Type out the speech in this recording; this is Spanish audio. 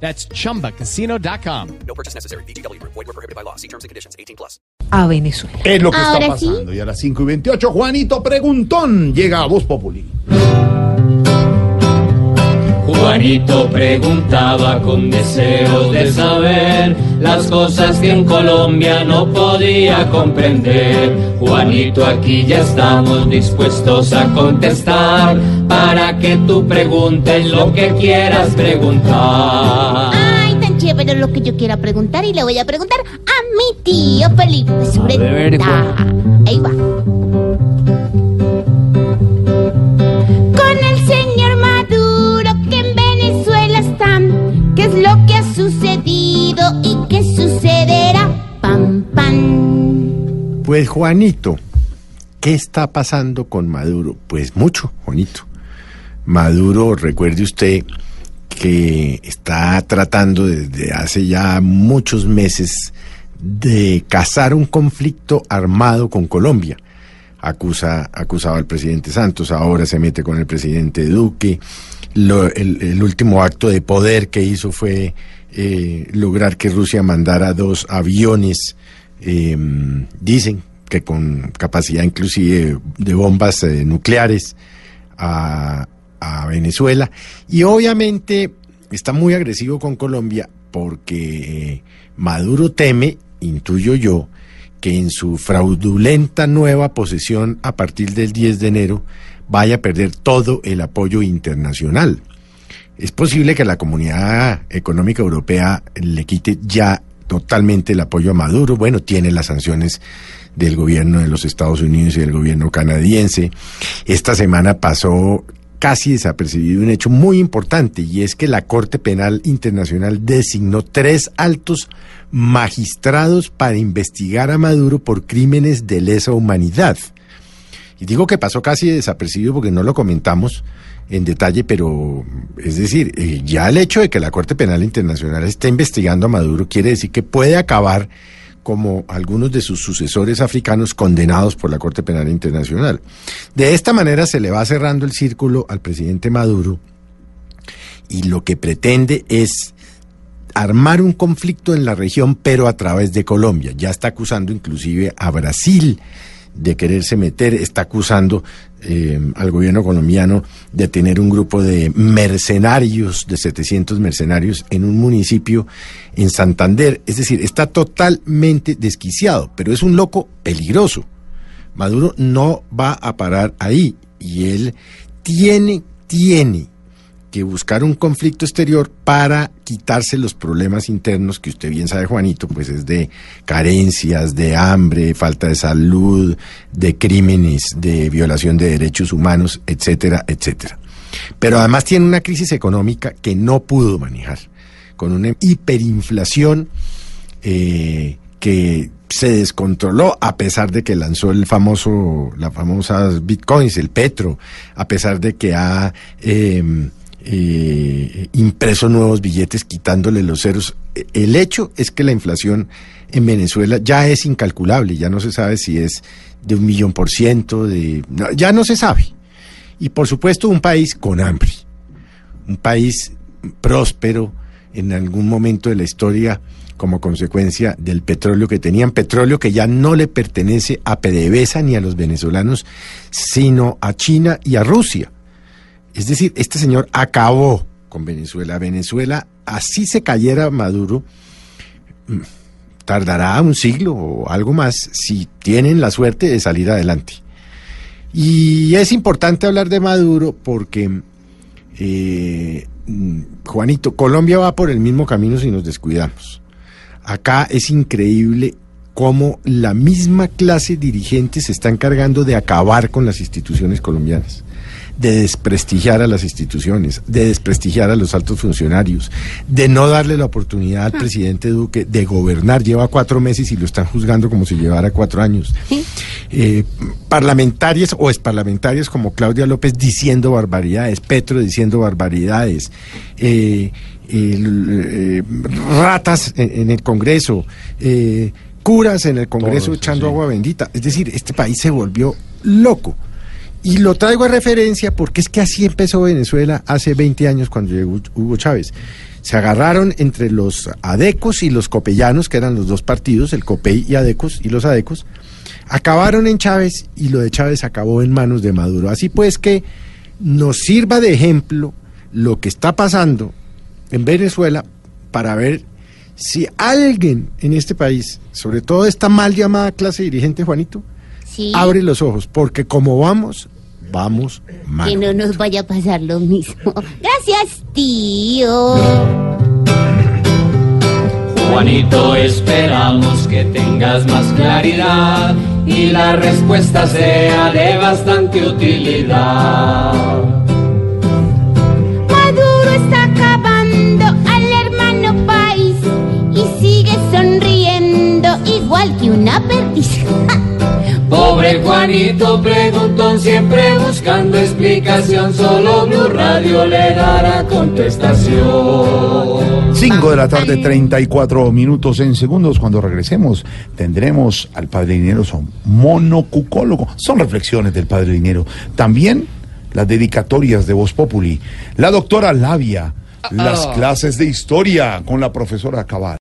That's chumbacasino.com. No purchase necessary. BGW. Void were prohibited by law. See terms and conditions. 18 plus. a Venezuela. Es lo que está Ahora sí. pasando. Y a las 5 y 28, Juanito Preguntón llega a Voz Populi. Juanito preguntaba con deseos de saber las cosas que en Colombia no podía comprender. Juanito, aquí ya estamos dispuestos a contestar para que tú preguntes lo que quieras preguntar. Ay, tan chévere lo que yo quiera preguntar y le voy a preguntar a mi tío Felipe su pregunta. Ahí va. Pues Juanito, ¿qué está pasando con Maduro? Pues mucho, Juanito. Maduro, recuerde usted que está tratando desde hace ya muchos meses de cazar un conflicto armado con Colombia. Acusa, acusaba al presidente Santos, ahora se mete con el presidente Duque. Lo- el, último acto de poder que hizo fue eh, lograr que Rusia mandara dos aviones, eh, dicen que con capacidad inclusive de bombas eh, nucleares a, a Venezuela. Y obviamente está muy agresivo con Colombia porque eh, Maduro teme, intuyo yo, que en su fraudulenta nueva posesión a partir del 10 de enero vaya a perder todo el apoyo internacional. Es posible que la comunidad económica europea le quite ya totalmente el apoyo a Maduro. Bueno, tiene las sanciones del gobierno de los Estados Unidos y del gobierno canadiense. Esta semana pasó casi desapercibido un hecho muy importante y es que la Corte Penal Internacional designó tres altos magistrados para investigar a Maduro por crímenes de lesa humanidad. Y digo que pasó casi desapercibido porque no lo comentamos en detalle, pero es decir, eh, ya el hecho de que la Corte Penal Internacional esté investigando a Maduro quiere decir que puede acabar como algunos de sus sucesores africanos condenados por la Corte Penal Internacional. De esta manera se le va cerrando el círculo al presidente Maduro y lo que pretende es armar un conflicto en la región, pero a través de Colombia. Ya está acusando inclusive a Brasil de quererse meter, está acusando eh, al gobierno colombiano de tener un grupo de mercenarios, de 700 mercenarios en un municipio en Santander. Es decir, está totalmente desquiciado, pero es un loco peligroso. Maduro no va a parar ahí y él tiene, tiene que buscar un conflicto exterior para quitarse los problemas internos que usted bien sabe, Juanito, pues es de carencias, de hambre, falta de salud, de crímenes, de violación de derechos humanos, etcétera, etcétera. Pero además tiene una crisis económica que no pudo manejar, con una hiperinflación eh, que se descontroló a pesar de que lanzó el famoso, las famosas bitcoins, el petro, a pesar de que ha eh, eh, impreso nuevos billetes quitándole los ceros. El hecho es que la inflación en Venezuela ya es incalculable, ya no se sabe si es de un millón por ciento, de, ya no se sabe. Y por supuesto un país con hambre, un país próspero en algún momento de la historia como consecuencia del petróleo que tenían, petróleo que ya no le pertenece a PDVSA ni a los venezolanos, sino a China y a Rusia. Es decir, este señor acabó con Venezuela. Venezuela, así se cayera Maduro, mm, tardará un siglo o algo más si tienen la suerte de salir adelante. Y es importante hablar de Maduro porque, eh, mm, Juanito, Colombia va por el mismo camino si nos descuidamos. Acá es increíble cómo la misma clase dirigente se está encargando de acabar con las instituciones colombianas de desprestigiar a las instituciones, de desprestigiar a los altos funcionarios, de no darle la oportunidad al presidente Duque de gobernar. Lleva cuatro meses y lo están juzgando como si llevara cuatro años. Eh, parlamentarias o exparlamentarias como Claudia López diciendo barbaridades, Petro diciendo barbaridades. eh, el, eh, ratas en, en el Congreso, eh, curas en el Congreso echando sí. agua bendita. Es decir, este país se volvió loco. Y lo traigo a referencia porque es que así empezó Venezuela hace 20 años cuando llegó Hugo Chávez. Se agarraron entre los adecos y los copellanos, que eran los dos partidos, el COPEI y adecos, y los adecos, acabaron en Chávez y lo de Chávez acabó en manos de Maduro. Así pues que nos sirva de ejemplo lo que está pasando en Venezuela para ver si alguien en este país, sobre todo esta mal llamada clase dirigente, Juanito, Sí. abre los ojos, porque como vamos, vamos mal. Que no nos vaya a pasar lo mismo. Gracias, tío. Juanito, esperamos que tengas más claridad y la respuesta sea de bastante utilidad. Maduro está acabando al hermano país y sigue sonriendo igual que una perdiz. Pobre Juanito preguntón, siempre buscando explicación, solo Blue Radio le dará contestación. 5 de la tarde, 34 minutos en segundos. Cuando regresemos, tendremos al padre dinero, son monocucólogo. Son reflexiones del padre dinero. También las dedicatorias de Voz Populi. La doctora Labia, las clases de historia con la profesora Cabal.